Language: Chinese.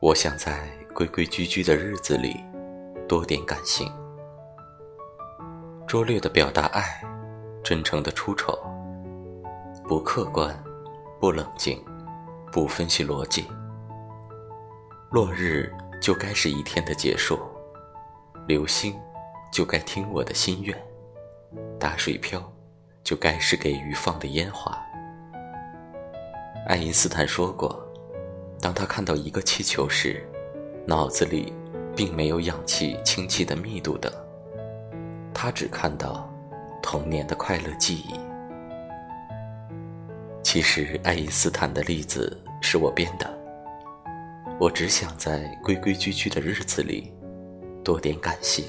我想在规规矩矩的日子里多点感性，拙劣的表达爱，真诚的出丑，不客观，不冷静，不分析逻辑。落日就该是一天的结束，流星就该听我的心愿，打水漂就该是给鱼放的烟花。爱因斯坦说过。当他看到一个气球时，脑子里并没有氧气氢气的密度等，他只看到童年的快乐记忆。其实爱因斯坦的例子是我编的，我只想在规规矩矩的日子里多点感性。